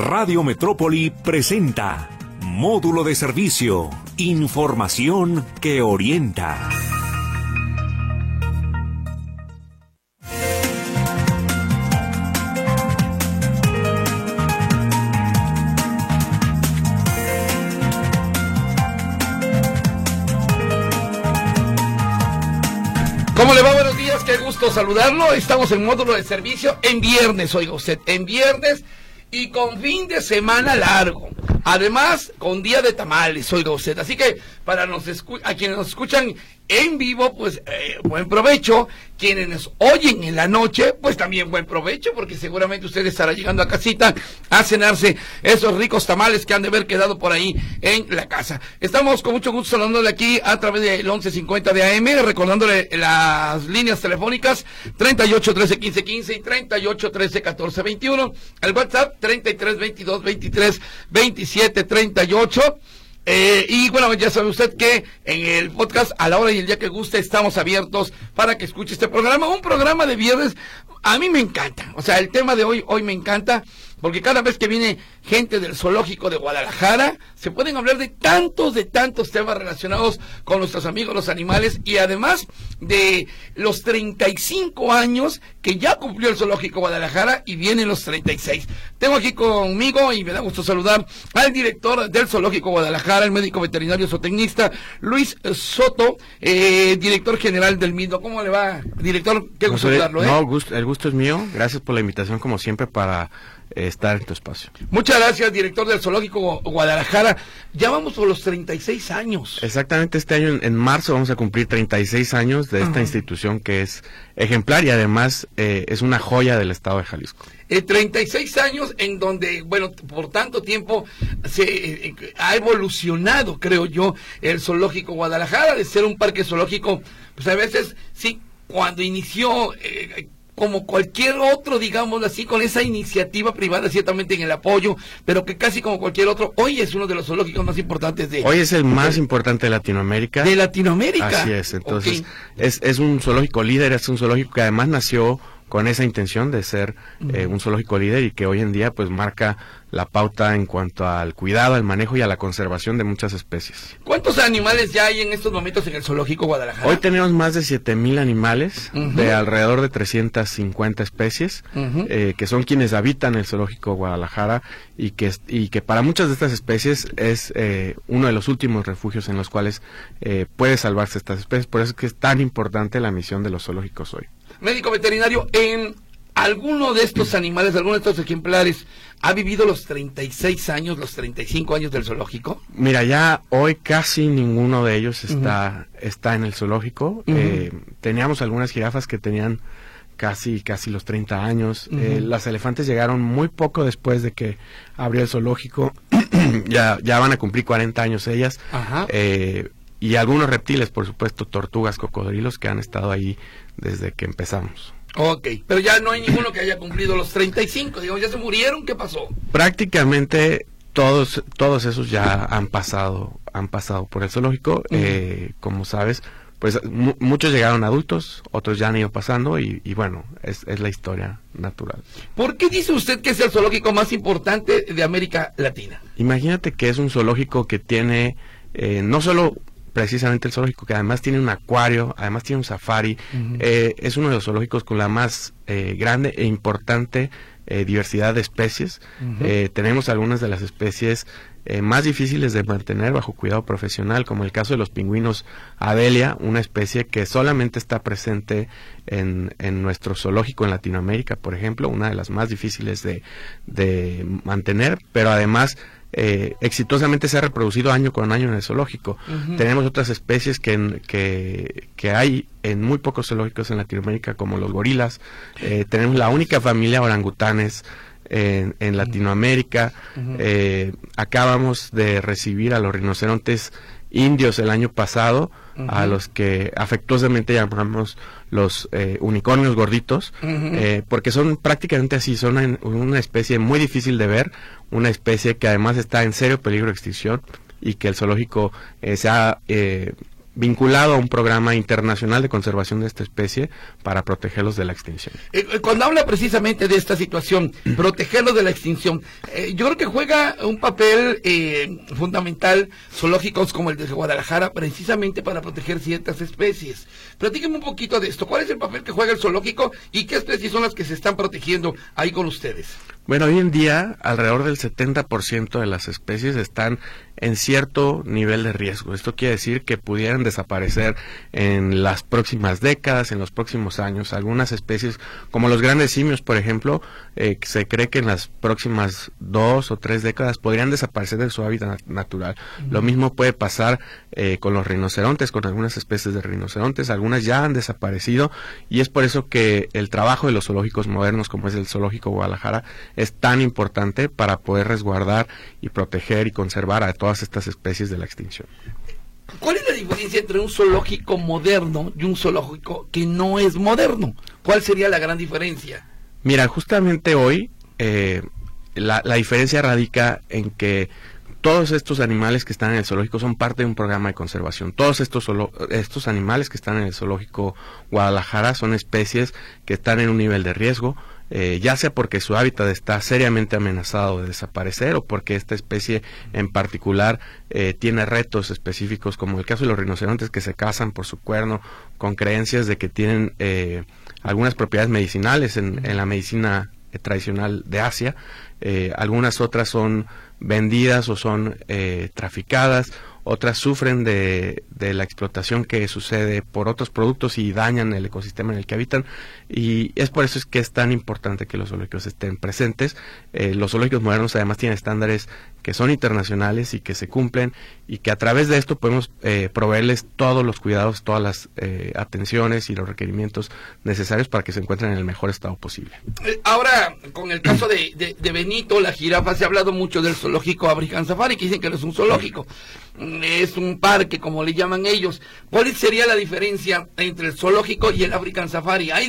Radio Metrópoli presenta Módulo de Servicio, Información que orienta. ¿Cómo le va? Buenos días, qué gusto saludarlo. Estamos en módulo de servicio en viernes, oiga usted, en viernes y con fin de semana largo. Además, con día de tamales, oiga usted. Así que para nos a quienes nos escuchan en vivo, pues eh, buen provecho. Quienes nos oyen en la noche, pues también buen provecho, porque seguramente usted estará llegando a casita a cenarse esos ricos tamales que han de haber quedado por ahí en la casa. Estamos con mucho gusto saludándole aquí a través del 1150 de AM, recordándole las líneas telefónicas 38 13 15 15 y 38 13 14 21. El WhatsApp 33 22 23 27 38. Eh, y bueno, ya sabe usted que en el podcast, a la hora y el día que guste, estamos abiertos para que escuche este programa. Un programa de viernes, a mí me encanta. O sea, el tema de hoy, hoy me encanta porque cada vez que viene gente del zoológico de Guadalajara, se pueden hablar de tantos, de tantos temas relacionados con nuestros amigos los animales y además de los 35 años que ya cumplió el zoológico Guadalajara y vienen los 36. Tengo aquí conmigo y me da gusto saludar al director del zoológico Guadalajara, el médico veterinario zootecnista Luis Soto, eh, director general del MIDO. ¿Cómo le va, director? Qué gusto saludarlo. ¿eh? No, el gusto es mío. Gracias por la invitación como siempre para estar en tu espacio. Muchas gracias, director del Zoológico Guadalajara. Ya vamos por los 36 años. Exactamente, este año en, marzo vamos a cumplir 36 años de esta institución que es ejemplar y además eh, es una joya del estado de Jalisco. Eh, 36 años en donde, bueno, por tanto tiempo se eh, ha evolucionado, creo yo, el Zoológico Guadalajara, de ser un parque zoológico, pues a veces, sí, cuando inició... Como cualquier otro, digamos así, con esa iniciativa privada, ciertamente en el apoyo, pero que casi como cualquier otro, hoy es uno de los zoológicos más importantes de... Hoy es el más importante de Latinoamérica. De Latinoamérica. Así es, entonces es, es un zoológico líder, es un zoológico que además nació con esa intención de ser eh, un zoológico líder y que hoy en día pues marca la pauta en cuanto al cuidado, al manejo y a la conservación de muchas especies. ¿Cuántos animales ya hay en estos momentos en el zoológico Guadalajara? Hoy tenemos más de 7000 animales de alrededor de 350 especies eh, que son quienes habitan el zoológico Guadalajara y que y que para muchas de estas especies es eh, uno de los últimos refugios en los cuales puede salvarse estas especies, por eso es que es tan importante la misión de los zoológicos hoy médico veterinario, en alguno de estos animales, alguno de estos ejemplares, ha vivido los 36 años, los 35 años del zoológico? Mira, ya hoy casi ninguno de ellos está, está en el zoológico. Eh, teníamos algunas jirafas que tenían casi, casi los 30 años. Eh, las elefantes llegaron muy poco después de que abrió el zoológico. ya, ya van a cumplir 40 años ellas. Eh, y algunos reptiles, por supuesto, tortugas, cocodrilos que han estado ahí desde que empezamos. Ok, pero ya no hay ninguno que haya cumplido los 35, digamos, ya se murieron, ¿qué pasó? Prácticamente todos, todos esos ya han pasado, han pasado por el zoológico, eh, como sabes, pues muchos llegaron adultos, otros ya han ido pasando y, bueno, es, es, la historia natural. ¿Por qué dice usted que es el zoológico más importante de América Latina? Imagínate que es un zoológico que tiene eh, no solo precisamente el zoológico, que además tiene un acuario, además tiene un safari. Eh, es uno de los zoológicos con la más eh, grande e importante eh, diversidad de especies. tenemos algunas de las especies más difíciles de mantener bajo cuidado profesional, como el caso de los pingüinos Adelia, una especie que solamente está presente en, en nuestro zoológico en Latinoamérica, por ejemplo, una de las más difíciles de, de mantener, pero además eh, exitosamente se ha reproducido año con año en el zoológico. Tenemos otras especies que, que, hay en muy pocos zoológicos en Latinoamérica, como los gorilas. Eh, tenemos la única familia orangutanes en, en Latinoamérica. Eh, acabamos de recibir a los rinocerontes indios el año pasado, a los que afectuosamente llamamos los eh, unicornios gorditos, eh, porque son prácticamente así, son una, especie muy difícil de ver, una especie que además está en serio peligro de extinción y que el zoológico eh, se ha vinculado a un programa internacional de conservación de esta especie para protegerlos de la extinción. Eh, eh, cuando habla precisamente de esta situación, protegerlos de la extinción, eh, yo creo que juega un papel fundamental zoológicos como el de Guadalajara precisamente para proteger ciertas especies. Platíqueme un poquito de esto. ¿Cuál es el papel que juega el zoológico y qué especies son las que se están protegiendo ahí con ustedes? Bueno, hoy en día alrededor del 70% de las especies están en cierto nivel de riesgo. Esto quiere decir que pudieran desaparecer en las próximas décadas, en los próximos años. Algunas especies, como los grandes simios, por ejemplo, eh, se cree que en las próximas dos o tres décadas podrían desaparecer de su hábitat natural. Lo mismo puede pasar eh, con los rinocerontes, con algunas especies de rinocerontes. Algunas ya han desaparecido y es por eso que el trabajo de los zoológicos modernos, como es el Zoológico Guadalajara, es tan importante para poder resguardar y proteger y conservar a todas estas especies de la extinción. ¿Cuál es la diferencia entre un zoológico moderno y un zoológico que no es moderno? ¿Cuál sería la gran diferencia? Mira, justamente hoy eh, la, diferencia radica en que todos estos animales que están en el zoológico son parte de un programa de conservación. Todos estos, estos animales que están en el zoológico Guadalajara son especies que están en un nivel de riesgo, eh, ya sea porque su hábitat está seriamente amenazado de desaparecer o porque esta especie en particular eh, tiene retos específicos, como el caso de los rinocerontes que se cazan por su cuerno con creencias de que tienen eh, algunas propiedades medicinales en, en la medicina tradicional de Asia, algunas otras son vendidas o son traficadas otras sufren de, de, la explotación que sucede por otros productos y dañan el ecosistema en el que habitan y es por eso es que es tan importante que los zoológicos estén presentes. Eh, los zoológicos modernos además tienen estándares que son internacionales y que se cumplen y que a través de esto podemos eh, proveerles todos los cuidados, todas las eh, atenciones y los requerimientos necesarios para que se encuentren en el mejor estado posible. Ahora, con el caso de, de, Benito, la jirafa, se ha hablado mucho del zoológico African Safari, que dicen que no es un zoológico es un parque, como le llaman ellos. ¿Cuál sería la diferencia entre el zoológico y el African Safari? ¿Hay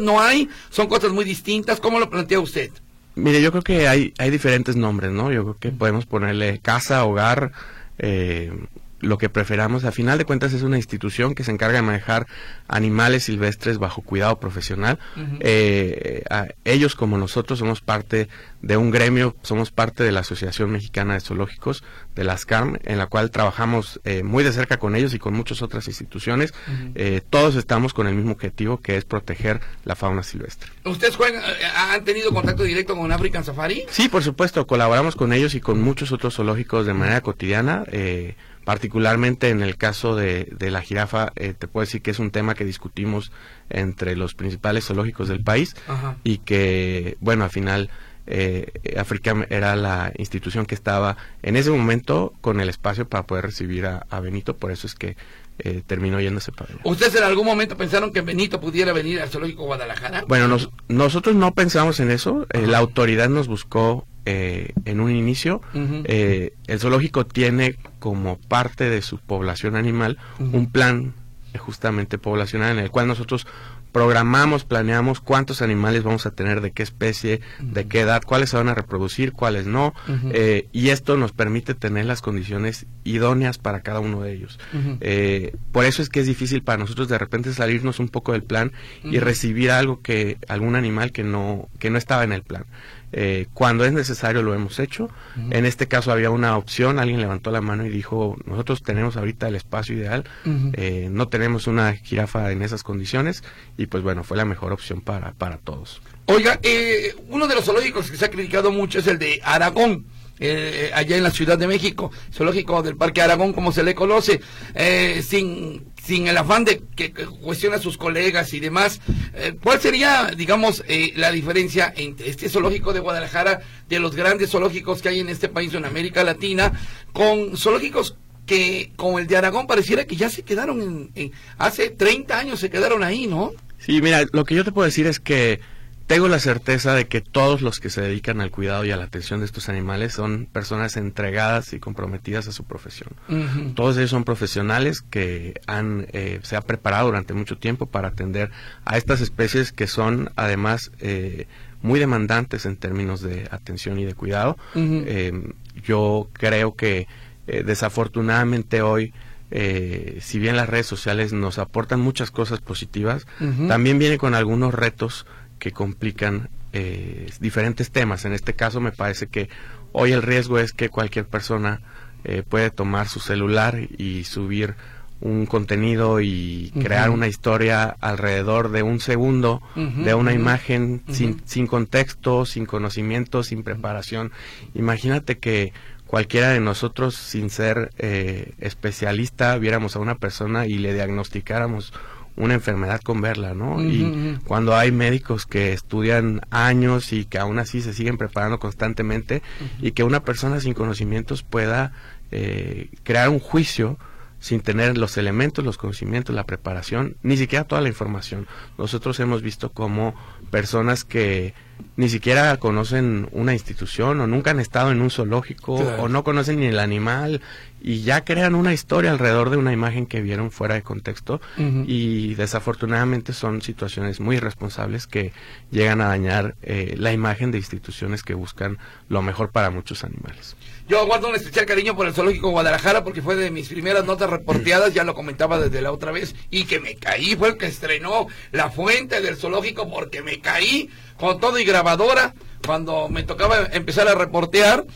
¿No hay? ¿Son cosas muy distintas? ¿Cómo lo plantea usted? Mire, yo creo que hay, hay diferentes nombres, ¿no? Yo creo que podemos ponerle casa, hogar, eh, lo que preferamos. A final de cuentas es una institución que se encarga de manejar animales silvestres bajo cuidado profesional. Eh, ellos como nosotros somos parte de un gremio, somos parte de la Asociación Mexicana de Zoológicos, de las CARM, en la cual trabajamos eh, muy de cerca con ellos y con muchas otras instituciones. Eh, todos estamos con el mismo objetivo que es proteger la fauna silvestre. ¿Ustedes han tenido contacto directo con African Safari? Sí, por supuesto, colaboramos con ellos y con muchos otros zoológicos de manera cotidiana. Particularmente en el caso de, de la jirafa, eh, te puedo decir que es un tema que discutimos entre los principales zoológicos del país y que, bueno, al final eh, África era la institución que estaba en ese momento con el espacio para poder recibir a, Benito, por eso es que eh, terminó yéndose para allá. ¿Ustedes en algún momento pensaron que Benito pudiera venir al Zoológico Guadalajara? Bueno, nosotros no pensamos en eso. Eh, la autoridad nos buscó eh, en un inicio. Eh, el zoológico tiene como parte de su población animal un plan justamente poblacional en el cual nosotros programamos, planeamos cuántos animales vamos a tener, de qué especie, de qué edad, cuáles se van a reproducir, cuáles no, eh, y esto nos permite tener las condiciones idóneas para cada uno de ellos. por eso es que es difícil para nosotros de repente salirnos un poco del plan y recibir algo que, algún animal que no, que no estaba en el plan. Eh, cuando es necesario lo hemos hecho. En este caso había una opción, alguien levantó la mano y dijo, nosotros tenemos ahorita el espacio ideal, eh, no tenemos una jirafa en esas condiciones y pues bueno, fue la mejor opción para, para todos. Oiga, eh, uno de los zoológicos que se ha criticado mucho es el de Aragón. allá en la Ciudad de México, zoológico del Parque Aragón, como se le conoce, sin sin el afán de que, cuestione a sus colegas y demás, eh, ¿cuál sería, digamos, eh, la diferencia entre este zoológico de Guadalajara, de los grandes zoológicos que hay en este país, en América Latina, con zoológicos que, como el de Aragón, pareciera que ya se quedaron en, hace 30 años se quedaron ahí, ¿no? Sí, mira, lo que yo te puedo decir es que tengo la certeza de que todos los que se dedican al cuidado y a la atención de estos animales son personas entregadas y comprometidas a su profesión. Todos ellos son profesionales que han eh, se ha preparado durante mucho tiempo para atender a estas especies que son además eh, muy demandantes en términos de atención y de cuidado. Eh, yo creo que desafortunadamente hoy eh, si bien las redes sociales nos aportan muchas cosas positivas, también viene con algunos retos que complican eh, diferentes temas. En este caso me parece que hoy el riesgo es que cualquier persona eh, puede tomar su celular y subir un contenido y crear una historia alrededor de un segundo de una imagen sin, sin contexto, sin conocimiento, sin preparación. Imagínate que cualquiera de nosotros, sin ser eh, especialista, viéramos a una persona y le diagnosticáramos una enfermedad con verla, ¿no? y cuando hay médicos que estudian años y que aún así se siguen preparando constantemente y que una persona sin conocimientos pueda eh, crear un juicio sin tener los elementos, los conocimientos, la preparación, ni siquiera toda la información. Nosotros hemos visto como personas que ni siquiera conocen una institución o nunca han estado en un zoológico o no conocen ni el animal y ya crean una historia alrededor de una imagen que vieron fuera de contexto y desafortunadamente son situaciones muy irresponsables que llegan a dañar eh, la imagen de instituciones que buscan lo mejor para muchos animales. Yo guardo un especial cariño por el Zoológico Guadalajara porque fue de mis primeras notas reporteadas, ya lo comentaba desde la otra vez, y que me caí, fue el que estrenó la fuente del zoológico porque me caí con todo y grabadora cuando me tocaba empezar a reportear.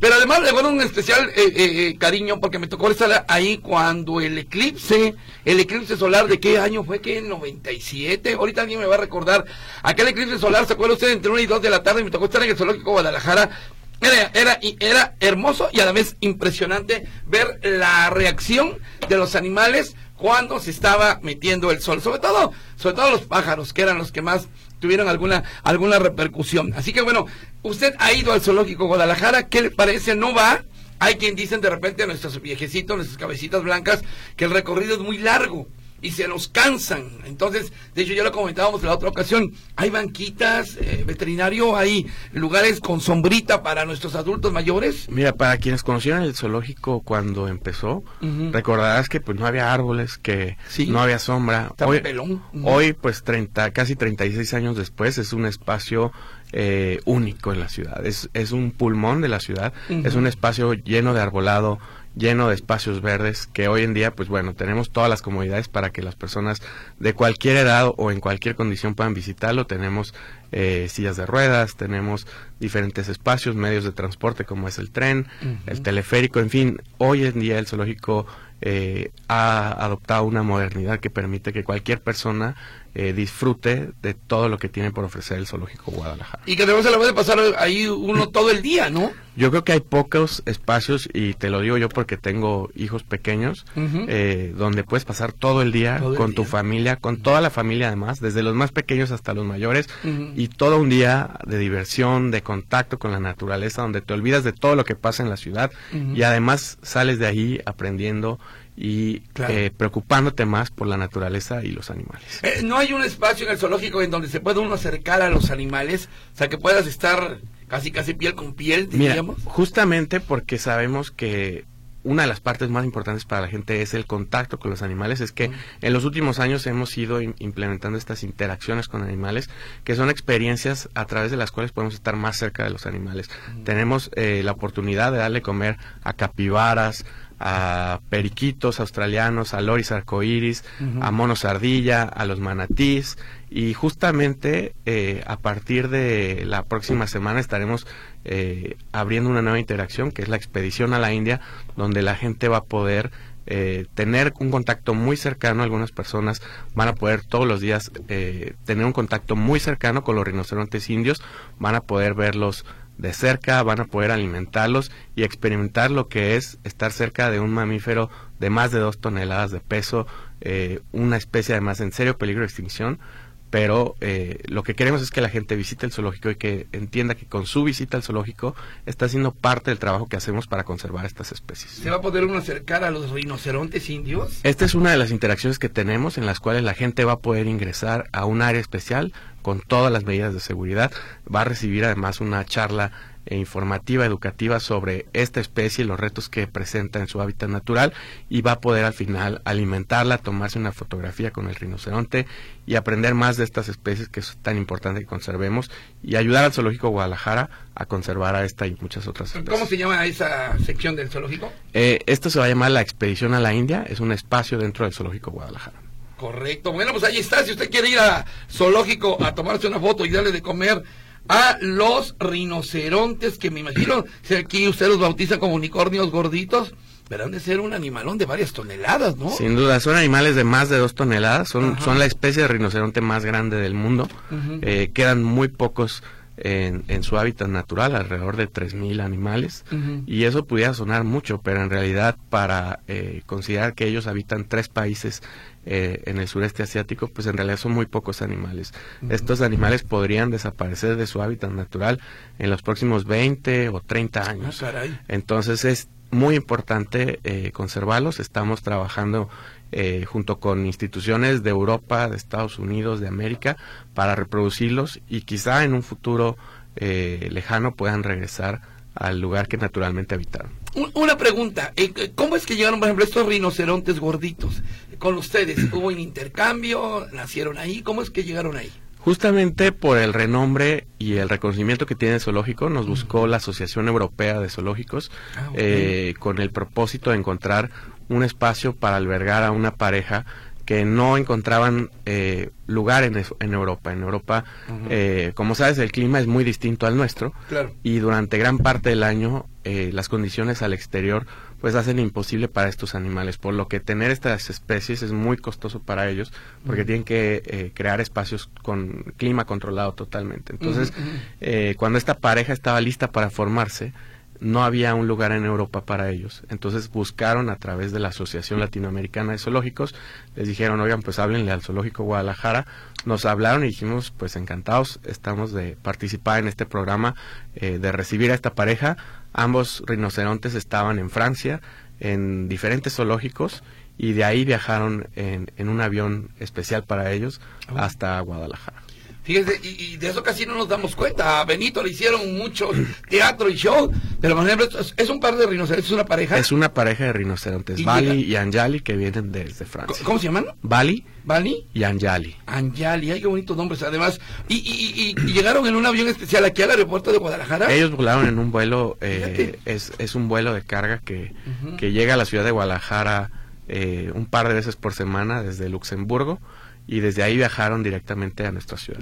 Pero además le guardo un especial eh, eh, eh, cariño porque me tocó estar ahí cuando el eclipse, el eclipse solar de qué año fue, que 97, ahorita alguien me va a recordar, aquel eclipse solar, ¿se acuerda usted? Entre 1 y 2 de la tarde me tocó estar en el Zoológico Guadalajara. Era, era, era hermoso y a la vez impresionante ver la reacción de los animales cuando se estaba metiendo el sol, sobre todo, sobre todo los pájaros, que eran los que más tuvieron alguna, alguna repercusión. Así que bueno, usted ha ido al zoológico Guadalajara, ¿qué le parece? ¿No va? Hay quien dicen de repente a nuestros viejecitos, nuestras cabecitas blancas, que el recorrido es muy largo y se nos cansan. Entonces, de hecho ya lo comentábamos en la otra ocasión, hay banquitas, eh, veterinario, hay lugares con sombrita para nuestros adultos mayores. Mira, para quienes conocieron el zoológico cuando empezó, recordarás que pues no había árboles, que no había sombra. Hoy, hoy, pues 30, casi 36 años después, es un espacio eh, único en la ciudad. Es, es un pulmón de la ciudad, es un espacio lleno de arbolado, lleno de espacios verdes que hoy en día pues bueno tenemos todas las comodidades para que las personas de cualquier edad o en cualquier condición puedan visitarlo. Tenemos eh, sillas de ruedas tenemos diferentes espacios medios de transporte como es el tren el teleférico en fin hoy en día el zoológico eh, ha adoptado una modernidad que permite que cualquier persona eh, disfrute de todo lo que tiene por ofrecer el Zoológico Guadalajara. Y que se la puede pasar ahí uno todo el día, ¿no? Yo creo que hay pocos espacios, y te lo digo yo porque tengo hijos pequeños, eh, donde puedes pasar todo el día con tu familia, con toda la familia además, desde los más pequeños hasta los mayores, y todo un día de diversión, de contacto con la naturaleza, donde te olvidas de todo lo que pasa en la ciudad, y además sales de ahí aprendiendo y eh, preocupándote más por la naturaleza y los animales. Eh, ¿No hay un espacio en el zoológico en donde se pueda uno acercar a los animales? O sea, que puedas estar casi casi piel con piel, diríamos. justamente porque sabemos que una de las partes más importantes para la gente es el contacto con los animales, es que en los últimos años hemos ido implementando estas interacciones con animales, que son experiencias a través de las cuales podemos estar más cerca de los animales. Tenemos eh, la oportunidad de darle comer a capibaras, a periquitos australianos, a loris arcoíris, a monos ardilla, a los manatís. Y justamente eh, a partir de la próxima semana estaremos eh, abriendo una nueva interacción que es la expedición a la India donde la gente va a poder eh, tener un contacto muy cercano, algunas personas van a poder todos los días tener un contacto muy cercano con los rinocerontes indios, van a poder verlos de cerca, van a poder alimentarlos y experimentar lo que es estar cerca de un mamífero de más de dos toneladas de peso, eh, una especie además en serio peligro de extinción, pero eh, lo que queremos es que la gente visite el zoológico y que entienda que con su visita al zoológico está haciendo parte del trabajo que hacemos para conservar estas especies. ¿Se va a poder uno acercar a los rinocerontes indios? Esta es una de las interacciones que tenemos en las cuales la gente va a poder ingresar a un área especial con todas las medidas de seguridad. Va a recibir además una charla e informativa, educativa sobre esta especie y los retos que presenta en su hábitat natural y va a poder al final alimentarla, tomarse una fotografía con el rinoceronte y aprender más de estas especies que es tan importante que conservemos y ayudar al Zoológico Guadalajara a conservar a esta y muchas otras especies. ¿Cómo se llama esa sección del zoológico? Eh, esto se va a llamar la Expedición a la India, es un espacio dentro del Zoológico Guadalajara. Correcto. Bueno, pues ahí está. Si usted quiere ir a zoológico a tomarse una foto y darle de comer a los rinocerontes, que me imagino, si aquí usted los bautiza como unicornios gorditos, verán de ser un animalón de varias toneladas, ¿no? Sin duda, son animales de más de dos toneladas, son, son la especie de rinoceronte más grande del mundo. Eh, quedan muy pocos en, en, su hábitat natural, alrededor de 3.000 animales, y eso pudiera sonar mucho, pero en realidad para eh, considerar que ellos habitan tres países eh, en el sureste asiático, pues en realidad son muy pocos animales. Estos animales podrían desaparecer de su hábitat natural en los próximos 20 o 30 ah, años. Entonces es muy importante eh, conservarlos. Estamos trabajando eh, junto con instituciones de Europa, de Estados Unidos, de América, para reproducirlos y quizá en un futuro lejano puedan regresar al lugar que naturalmente habitaron. Una pregunta, ¿cómo es que llegaron, por ejemplo, estos rinocerontes gorditos? con ustedes? ¿Hubo un intercambio? ¿Nacieron ahí? ¿Cómo es que llegaron ahí? Justamente por el renombre y el reconocimiento que tiene el zoológico, nos buscó la Asociación Europea de Zoológicos ah, eh, con el propósito de encontrar un espacio para albergar a una pareja que no encontraban eh, lugar en, en, Europa. En Europa, eh, como sabes, el clima es muy distinto al nuestro. Y durante gran parte del año las condiciones al exterior pues hacen imposible para estos animales, por lo que tener estas especies es muy costoso para ellos, porque tienen que eh, crear espacios con clima controlado totalmente. Entonces, eh, cuando esta pareja estaba lista para formarse, no había un lugar en Europa para ellos. Entonces buscaron a través de la Asociación Latinoamericana de Zoológicos, les dijeron, oigan, pues háblenle al Zoológico Guadalajara. Nos hablaron y dijimos, pues encantados, estamos de participar en este programa, eh, de recibir a esta pareja. Ambos rinocerontes estaban en Francia, en diferentes zoológicos, y de ahí viajaron en, en un avión especial para ellos ah. hasta Guadalajara. Fíjese, y, de eso casi no nos damos cuenta. A Benito le hicieron mucho teatro y show, pero por ejemplo, es, un par de rinocerontes, es una pareja. Es una pareja de rinocerontes, Bali y Anjali, que vienen desde Francia. ¿Cómo se llaman? Bali. Bali y Anjali. Anjali, ay, qué bonitos nombres, además. Y, y, y, llegaron en un avión especial aquí al aeropuerto de Guadalajara. Ellos volaron en un vuelo, eh, es, es un vuelo de carga que, que llega a la ciudad de Guadalajara eh, un par de veces por semana desde Luxemburgo y desde ahí viajaron directamente a nuestra ciudad.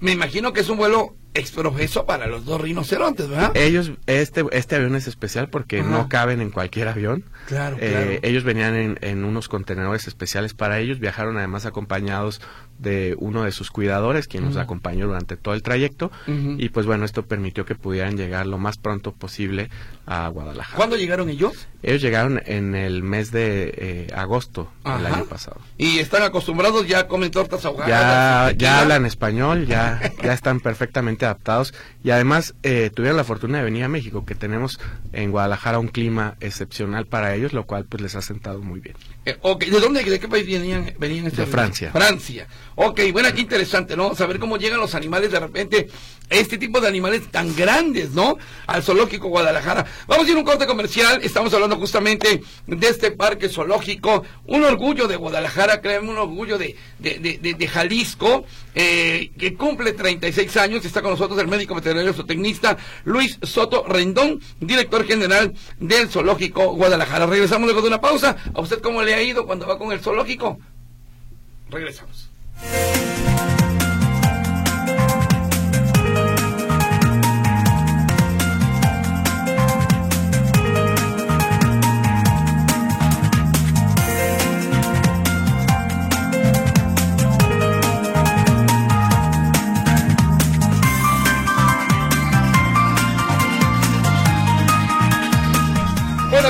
Me imagino que es un vuelo exprofeso para los dos rinocerontes, ¿verdad? Ellos, este, este avión es especial porque no caben en cualquier avión. Claro, eh, claro. Ellos venían en, en, unos contenedores especiales para ellos, viajaron además acompañados de uno de sus cuidadores, quien nos acompañó durante todo el trayecto, y pues bueno, esto permitió que pudieran llegar lo más pronto posible a Guadalajara. ¿Cuándo llegaron ellos? Ellos llegaron en el mes de eh, agosto del año pasado. ¿Y están acostumbrados ya a comer tortas ahogadas? Ya, ya hablan español, ya, ya están perfectamente adaptados y además eh, tuvieron la fortuna de venir a México, que tenemos en Guadalajara un clima excepcional para ellos, lo cual pues les ha sentado muy bien. Eh, ¿De dónde, de qué país venían? venían este de Francia. Francia. Ok, bueno, qué interesante, ¿no? Saber cómo llegan los animales de repente, este tipo de animales tan grandes, ¿no? Al zoológico Guadalajara. Vamos a ir a un corte comercial, estamos hablando justamente de este parque zoológico, un orgullo de Guadalajara, créanme, un orgullo de, de, de, de Jalisco, eh, que cumple 36 años, está con nosotros el médico veterinario zootecnista Luis Soto Rendón, director general del zoológico Guadalajara. Regresamos luego de una pausa. ¿A usted cómo le ha ido cuando va con el zoológico? Regresamos.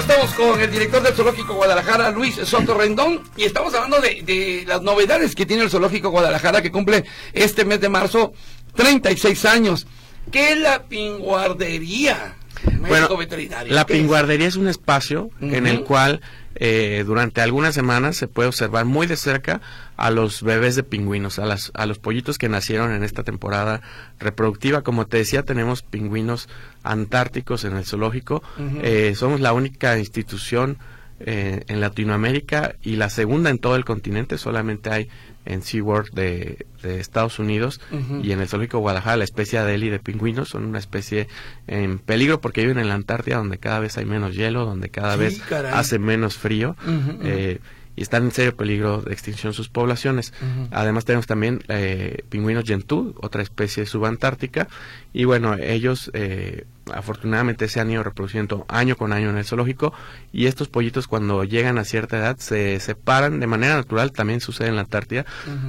Estamos con el director del Zoológico Guadalajara, Luis Soto Rendón, y estamos hablando de, las novedades que tiene el Zoológico Guadalajara, que cumple este mes de marzo 36 años. ¿Qué es la pinguardería? Bueno, veterinario. la pinguardería es un espacio en el cual eh, durante algunas semanas se puede observar muy de cerca a los bebés de pingüinos, a, las, a los pollitos que nacieron en esta temporada reproductiva. Como te decía, tenemos pingüinos antárticos en el zoológico. Eh, somos la única institución eh, en Latinoamérica y la segunda en todo el continente. Solamente hay en SeaWorld de, de Estados Unidos y en el zoológico Guadalajara la especie Adeli de pingüinos. Son una especie en peligro porque viven en la Antártida donde cada vez hay menos hielo, donde cada Sí, vez caray. hace menos frío. Eh, y están en serio peligro de extinción sus poblaciones. Además tenemos también eh, pingüinos yentú, otra especie subantártica, y bueno, ellos eh, afortunadamente se han ido reproduciendo año con año en el zoológico, y estos pollitos cuando llegan a cierta edad se separan de manera natural, también sucede en la Antártida,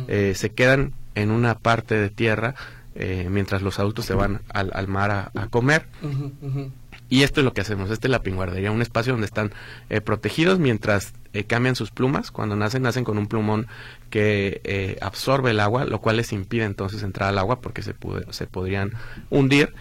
eh, se quedan en una parte de tierra eh, mientras los adultos se van al, al mar a- a comer. Y esto es lo que hacemos, esta es la pinguardería, un espacio donde están eh, protegidos mientras eh, cambian sus plumas. Cuando nacen, nacen con un plumón que eh, absorbe el agua, lo cual les impide entonces entrar al agua porque se, pude- se podrían hundir.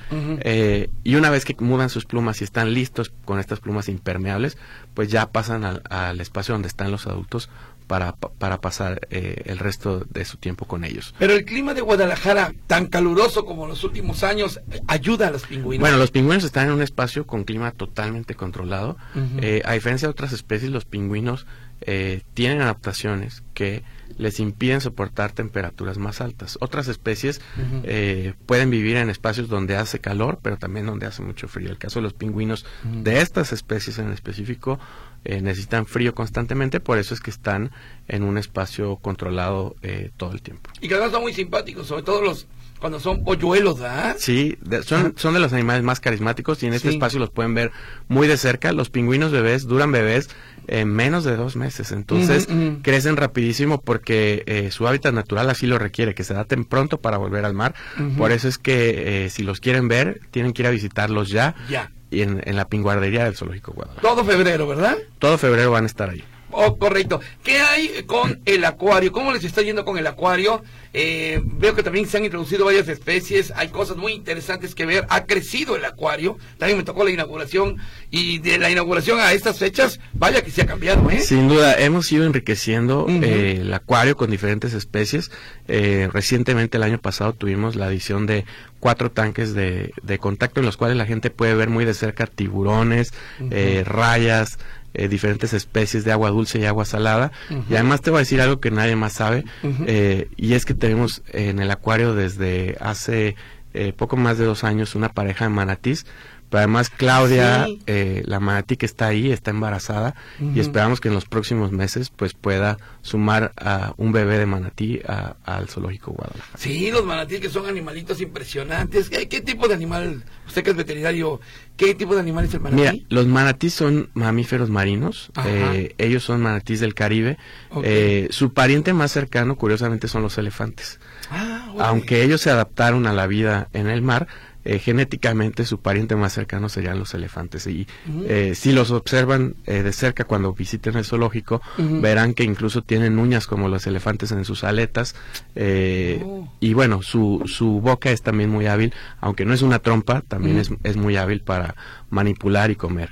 Eh, y una vez que mudan sus plumas y están listos con estas plumas impermeables, pues ya pasan al, al espacio donde están los adultos para, pa- para pasar eh, el resto de su tiempo con ellos. Pero el clima de Guadalajara, tan caluroso como en los últimos años, ayuda a los pingüinos. Bueno, los pingüinos están en un espacio con clima totalmente controlado. Eh, a diferencia de otras especies, los pingüinos eh, tienen adaptaciones que les impiden soportar temperaturas más altas. Otras especies eh, pueden vivir en espacios donde hace calor, pero también donde hace mucho frío. El caso de los pingüinos de estas especies en específico eh, necesitan frío constantemente, por eso es que están en un espacio controlado eh, todo el tiempo. Y que además son muy simpáticos, sobre todo los cuando son polluelos, ¿verdad? Sí, de- son, son de los animales más carismáticos y en este Sí. espacio los pueden ver muy de cerca. Los pingüinos bebés duran bebés en menos de dos meses, entonces crecen rapidísimo porque eh, su hábitat natural así lo requiere, que se adapten pronto para volver al mar. Por eso es que eh, si los quieren ver, tienen que ir a visitarlos ya Ya. Y en, en la pinguardería del Zoológico Guadalajara. Todo febrero, ¿verdad? Todo febrero van a estar ahí. Oh, correcto. ¿Qué hay con el acuario? ¿Cómo les está yendo con el acuario? Eh, veo que también se han introducido varias especies, hay cosas muy interesantes que ver. Ha crecido el acuario. También me tocó la inauguración y de la inauguración a estas fechas, vaya que se ha cambiado, ¿eh? Sin duda, hemos ido enriqueciendo eh, el acuario con diferentes especies. Eh, recientemente, el año pasado, tuvimos la adición de cuatro tanques de, de contacto en los cuales la gente puede ver muy de cerca tiburones, eh, rayas, eh, diferentes especies de agua dulce y agua salada. Y además te voy a decir algo que nadie más sabe, eh, y es que tenemos en el acuario desde hace eh, poco más de dos años una pareja de manatís. Pero además Claudia, Sí. eh, la manatí que está ahí, está embarazada Ujú. y esperamos que en los próximos meses pues pueda sumar a un bebé de manatí a- al zoológico Guadalajara. Sí, los manatíes que son animalitos impresionantes. ¿Qué, qué tipo de animal, usted que es veterinario, qué tipo de animal es el manatí? Mira, los manatís son mamíferos marinos, eh, ellos son manatís del Caribe. Ok. Eh, su pariente más cercano, curiosamente, son los elefantes. Ah. Aunque ellos se adaptaron a la vida en el mar, eh, genéticamente su pariente más cercano serían los elefantes. Y eh, si los observan eh, de cerca cuando visiten el zoológico, verán que incluso tienen uñas como los elefantes en sus aletas. eh, Oh. Y bueno, su, su boca es también muy hábil, aunque no es una trompa, también es, es muy hábil para manipular y comer.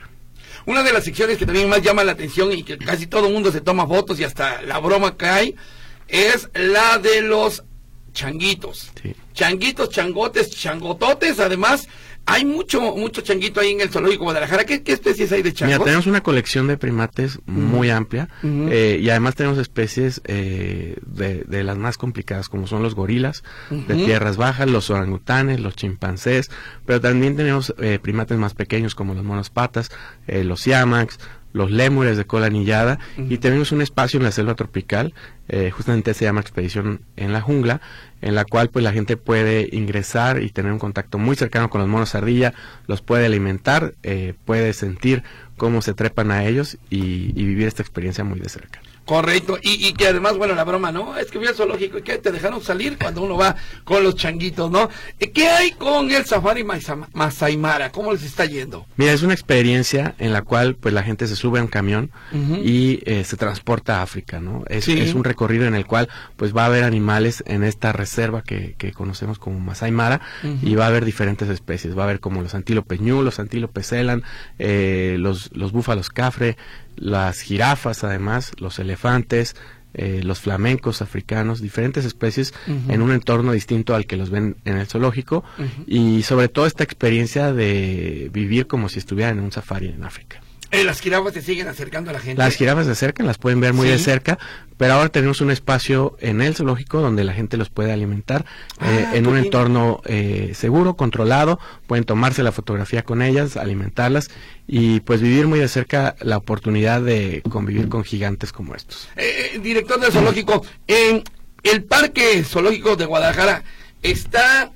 Una de las secciones que también más llama la atención y que casi todo el mundo se toma fotos y hasta la broma cae es la de los changuitos. Sí. Changuitos, changotes, changototes. Además, hay mucho mucho changuito ahí en el zoológico de Guadalajara. ¿Qué, qué especies hay de changos? Mira, tenemos una colección de primates muy amplia eh, y además tenemos especies eh, de, de las más complicadas como son los gorilas de tierras bajas, los orangutanes, los chimpancés, pero también tenemos eh, primates más pequeños como los monos patas, eh, los siamax, los lémures de cola anillada y tenemos un espacio en la selva tropical, eh, justamente se llama Expedición en la Jungla, en la cual pues la gente puede ingresar y tener un contacto muy cercano con los monos ardilla, los puede alimentar, eh, puede sentir cómo se trepan a ellos y, y vivir esta experiencia muy de cerca. Correcto, y, y, que además, bueno, la broma, ¿no? Es que fui al zoológico y que te dejaron salir cuando uno va con los changuitos, ¿no? ¿Qué hay con el safari Masaimara? ¿Cómo les está yendo? Mira, es una experiencia en la cual pues la gente se sube a un camión y eh, se transporta a África, ¿no? Es, es, un recorrido en el cual pues va a haber animales en esta reserva que, que conocemos como Masaimara y va a haber diferentes especies, va a haber como los antílopes ñu, los antílopes elan, eh, los, los búfalos cafre, las jirafas además, los elefantes, eh, los flamencos africanos, diferentes especies en un entorno distinto al que los ven en el zoológico y sobre todo esta experiencia de vivir como si estuvieran en un safari en África. Eh, las jirafas se siguen acercando a la gente. Las jirafas se acercan, las pueden ver muy de cerca, pero ahora tenemos un espacio en el zoológico donde la gente los puede alimentar eh, ah, en un entorno eh, seguro, controlado, pueden tomarse la fotografía con ellas, alimentarlas y pues vivir muy de cerca la oportunidad de convivir con gigantes como estos. director del zoológico, en el Parque Zoológico de Guadalajara está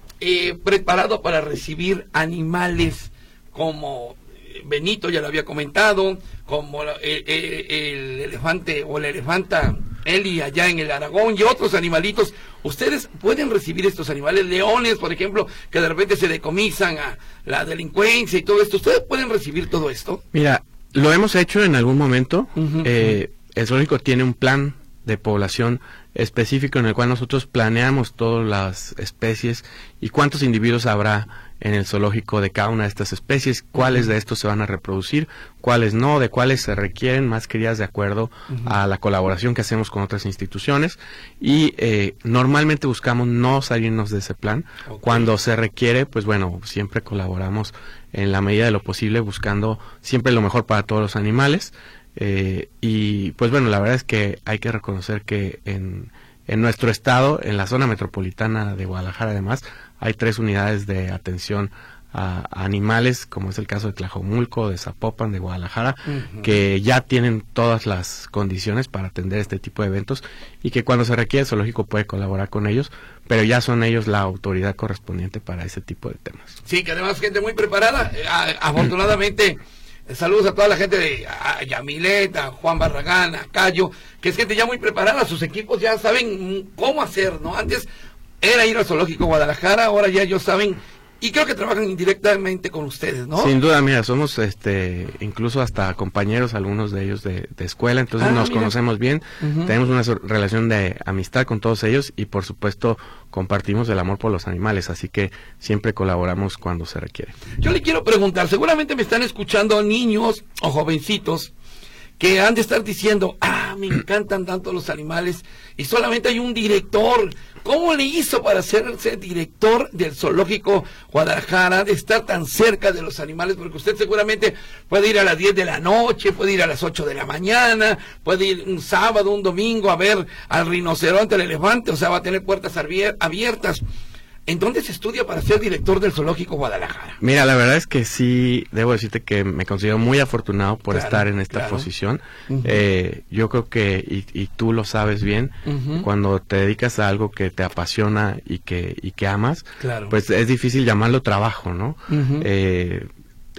preparado para recibir animales como Benito ya lo había comentado, como el, elefante o la elefanta Eli allá en el Aragón y otros animalitos. Ustedes pueden recibir estos animales, leones, por ejemplo, que de repente se decomisan a la delincuencia y todo esto. ¿Ustedes pueden recibir todo esto? Mira, lo hemos hecho en algún momento. Eh, el zoológico tiene un plan de población específico en el cual nosotros planeamos todas las especies y cuántos individuos habrá en el zoológico de cada una de estas especies, cuáles de estos se van a reproducir, cuáles no, de cuáles se requieren más crías de acuerdo a la colaboración que hacemos con otras instituciones y eh, normalmente buscamos no salirnos de ese plan. Cuando se requiere, pues bueno, siempre colaboramos en la medida de lo posible buscando siempre lo mejor para todos los animales. Eh, y pues bueno, la verdad es que hay que reconocer que en, en nuestro estado, en la zona metropolitana de Guadalajara además, hay tres unidades de atención a, animales, como es el caso de Tlajomulco, de Zapopan, de Guadalajara, que ya tienen todas las condiciones para atender este tipo de eventos y que cuando se requiere el zoológico puede colaborar con ellos, pero ya son ellos la autoridad correspondiente para ese tipo de temas. Sí, que además gente muy preparada, eh, afortunadamente. Saludos a toda la gente de Yamileta, Juan Barragán, a Cayo, que es gente ya muy preparada, sus equipos ya saben cómo hacer, ¿no? Antes era ir al zoológico Guadalajara, ahora ya ellos saben y creo que trabajan indirectamente con ustedes, ¿no? Sin duda, mira, somos este incluso hasta compañeros, algunos de ellos de, escuela, entonces ah, nos conocemos bien, tenemos una relación de amistad con todos ellos y por supuesto compartimos el amor por los animales, así que siempre colaboramos cuando se requiere. Yo le quiero preguntar, seguramente me están escuchando niños o jovencitos que han de estar diciendo, ah, me encantan tanto los animales y solamente hay un director. ¿Cómo le hizo para ser, director del zoológico Guadalajara, de estar tan cerca de los animales? Porque usted seguramente puede ir a las 10 de la noche, puede ir a las 8 de la mañana, puede ir un sábado, un domingo a ver al rinoceronte, al elefante, o sea, va a tener puertas abiertas. ¿En dónde se estudia para ser director del Zoológico Guadalajara? Mira, la verdad es que sí, debo decirte que me considero muy afortunado por estar en esta posición. Eh, yo creo que, y, tú lo sabes bien, cuando te dedicas a algo que te apasiona y que, y que amas, pues es difícil llamarlo trabajo, ¿no?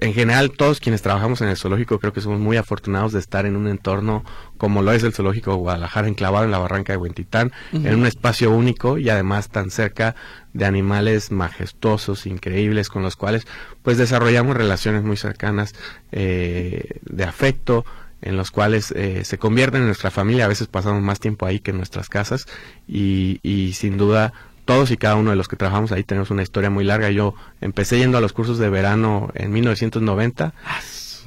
En general todos quienes trabajamos en el zoológico creo que somos muy afortunados de estar en un entorno como lo es el zoológico de Guadalajara, enclavado en la barranca de Huentitán, en un espacio único y además tan cerca de animales majestuosos, increíbles, con los cuales pues desarrollamos relaciones muy cercanas eh, de afecto, en los cuales eh, se convierten en nuestra familia, a veces pasamos más tiempo ahí que en nuestras casas y, y sin duda todos y cada uno de los que trabajamos ahí tenemos una historia muy larga. Yo empecé yendo a los cursos de verano en 1990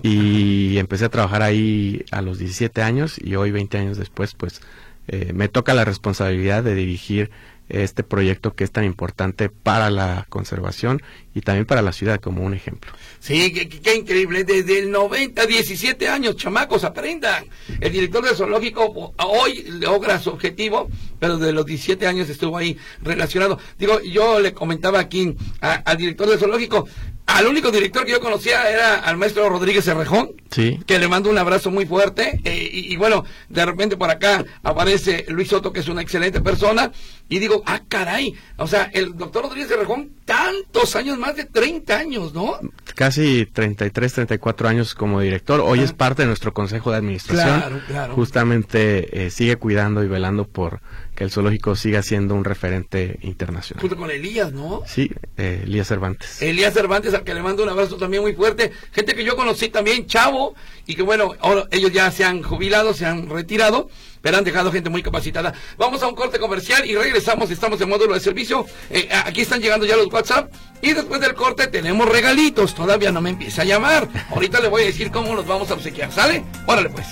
y empecé a trabajar ahí a los 17 años y hoy 20 años después pues eh, me toca la responsabilidad de dirigir este proyecto que es tan importante para la conservación y también para la ciudad como un ejemplo. Sí, qué, increíble. Desde el 90, 17 años, chamacos, aprendan. El director del zoológico hoy logra su objetivo, pero de los 17 años estuvo ahí relacionado. Digo, yo le comentaba aquí al director del zoológico, al único director que yo conocía era al maestro Rodríguez Cerrejón, sí. que le mando un abrazo muy fuerte. Eh, y, y, bueno, de repente por acá aparece Luis Soto, que es una excelente persona. Y digo, ah, caray. O sea, el doctor Rodríguez Cerrejón tantos años, más de 30 años, ¿no? Casi 33, 34 años como director. Hoy es parte de nuestro consejo de administración. Claro, claro. Justamente eh, sigue cuidando y velando por que el zoológico siga siendo un referente internacional. Junto con Elías, ¿no? Sí, eh, Elías Cervantes. Elías Cervantes, al que le mando un abrazo también muy fuerte. Gente que yo conocí también, Chavo, y que bueno, ahora ellos ya se han jubilado, se han retirado, pero han dejado gente muy capacitada. Vamos a un corte comercial y regresamos, estamos en módulo de servicio. Eh, aquí están llegando ya los WhatsApp. Y después del corte tenemos regalitos. Todavía no me empieza a llamar. Ahorita le voy a decir cómo los vamos a obsequiar. ¿Sale? Órale pues.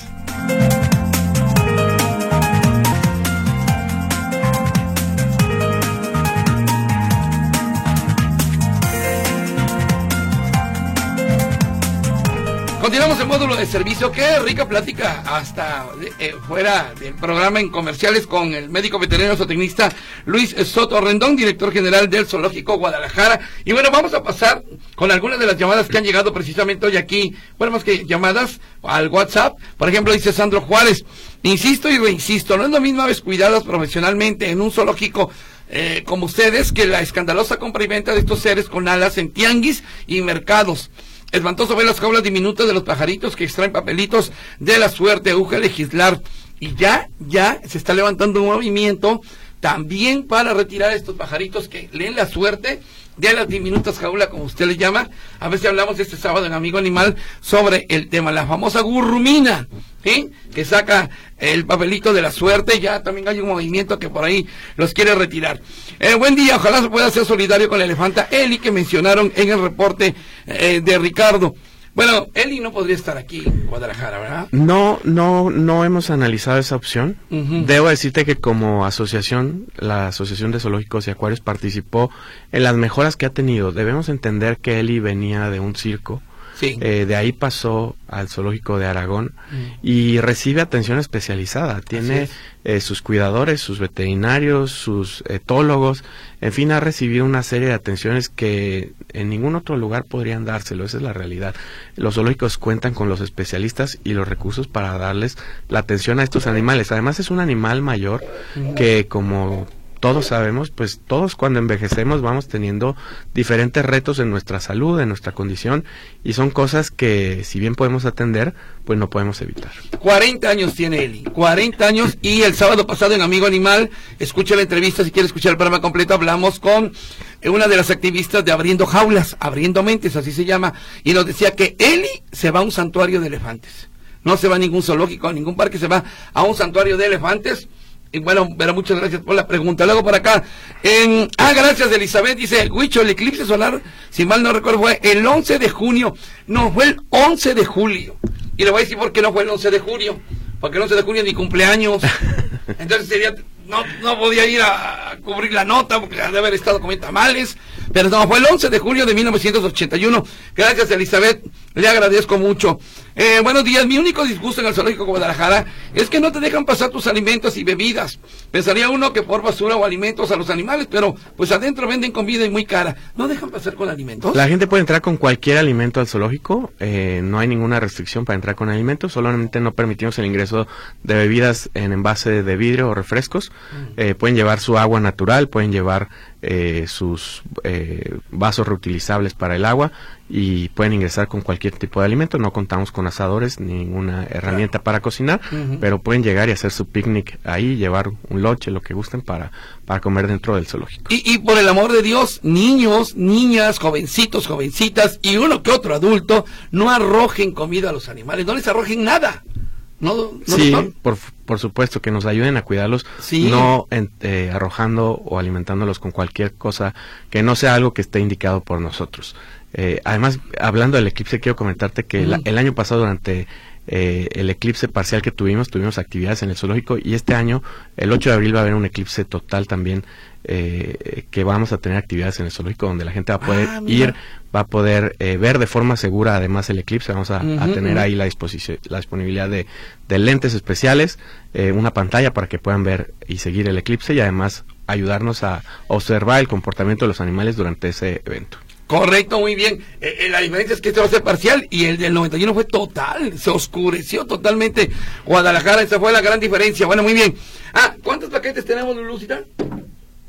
Continuamos en módulo de servicio. Qué rica plática hasta eh, fuera del programa en comerciales con el médico veterinario zootecnista Luis Soto Rendón, director general del Zoológico Guadalajara. Y bueno, vamos a pasar con algunas de las llamadas que han llegado precisamente hoy aquí. Bueno, más que llamadas al WhatsApp. Por ejemplo, dice Sandro Juárez. Insisto y reinsisto, no es lo mismo aves cuidadas profesionalmente en un zoológico eh, como ustedes que la escandalosa compra y venta de estos seres con alas en tianguis y mercados. Espantoso ver las jaulas diminutas de los pajaritos que extraen papelitos de la suerte. Urge legislar. Y ya, ya se está levantando un movimiento también para retirar a estos pajaritos que leen la suerte de las diminutas jaulas, como usted le llama. A si hablamos este sábado en Amigo Animal sobre el tema, la famosa gurrumina, que saca el papelito de la suerte. Ya también hay un movimiento que por ahí los quiere retirar. Eh, buen día, ojalá se pueda ser solidario con la elefanta Eli que mencionaron en el reporte eh, de Ricardo. Bueno, Eli no podría estar aquí en Guadalajara, ¿verdad? No, no, no hemos analizado esa opción. Debo decirte que como asociación, la Asociación de Zoológicos y Acuarios participó en las mejoras que ha tenido. Debemos entender que Eli venía de un circo. Sí. Eh, de ahí pasó al zoológico de Aragón y recibe atención especializada. Tiene eh, sus cuidadores, sus veterinarios, sus etólogos. En fin, ha recibido una serie de atenciones que en ningún otro lugar podrían dárselo. Esa es la realidad. Los zoológicos cuentan con los especialistas y los recursos para darles la atención a estos animales. Además, es un animal mayor que como todos sabemos, pues todos cuando envejecemos vamos teniendo diferentes retos en nuestra salud, en nuestra condición, y son cosas que si bien podemos atender, pues no podemos evitar. 40 años tiene Eli, 40 años, y el sábado pasado en Amigo Animal, escucha la entrevista, si quiere escuchar el programa completo, hablamos con una de las activistas de Abriendo Jaulas, Abriendo Mentes, así se llama, y nos decía que Eli se va a un santuario de elefantes. No se va a ningún zoológico, a ningún parque, se va a un santuario de elefantes y bueno, pero muchas gracias por la pregunta. Luego por acá, en, ah, gracias Elizabeth, dice, Huicho, el eclipse solar, si mal no recuerdo, fue el 11 de junio, no, fue el 11 de julio. Y le voy a decir por qué no fue el 11 de junio, porque el 11 de junio es mi cumpleaños. Entonces sería, no, no podía ir a, cubrir la nota, porque de haber estado comiendo tamales. Pero no, fue el 11 de julio de 1981. Gracias Elizabeth, le agradezco mucho. Eh, buenos días, mi único disgusto en el zoológico de Guadalajara es que no te dejan pasar tus alimentos y bebidas. Pensaría uno que por basura o alimentos a los animales, pero pues adentro venden comida y muy cara. ¿No dejan pasar con alimentos? La gente puede entrar con cualquier alimento al zoológico, eh, no hay ninguna restricción para entrar con alimentos, solamente no permitimos el ingreso de bebidas en envase de vidrio o refrescos. Eh, pueden llevar su agua natural, pueden llevar eh, sus eh, vasos reutilizables para el agua y pueden ingresar con cualquier tipo de alimento. No contamos con asadores, ninguna herramienta para cocinar, pero pueden llegar y hacer su picnic ahí, llevar un loche, lo que gusten para, para comer dentro del zoológico. Y, y por el amor de Dios, niños, niñas, jovencitos, jovencitas y uno que otro adulto, no arrojen comida a los animales, no les arrojen nada. ¿No, no Sí, doctor? por, por supuesto, que nos ayuden a cuidarlos, Sí. no en- eh, arrojando o alimentándolos con cualquier cosa que no sea algo que esté indicado por nosotros. Eh, además, hablando del eclipse, quiero comentarte que Ujú. el, año pasado, durante eh, el eclipse parcial que tuvimos, tuvimos actividades en el zoológico y este año, el 8 de abril, va a haber un eclipse total también, eh, que vamos a tener actividades en el zoológico donde la gente va a poder Ah, ir, va a poder eh, ver de forma segura además el eclipse, vamos a, tener ahí la disposición, la disponibilidad de, de lentes especiales, eh, una pantalla para que puedan ver y seguir el eclipse y además ayudarnos a observar el comportamiento de los animales durante ese evento. Correcto, muy bien. Eh, eh, la diferencia es que este va a ser parcial y el del 91 fue total. Se oscureció totalmente Guadalajara. Esa fue la gran diferencia. Bueno, muy bien. Ah, ¿cuántos paquetes tenemos, Lucita?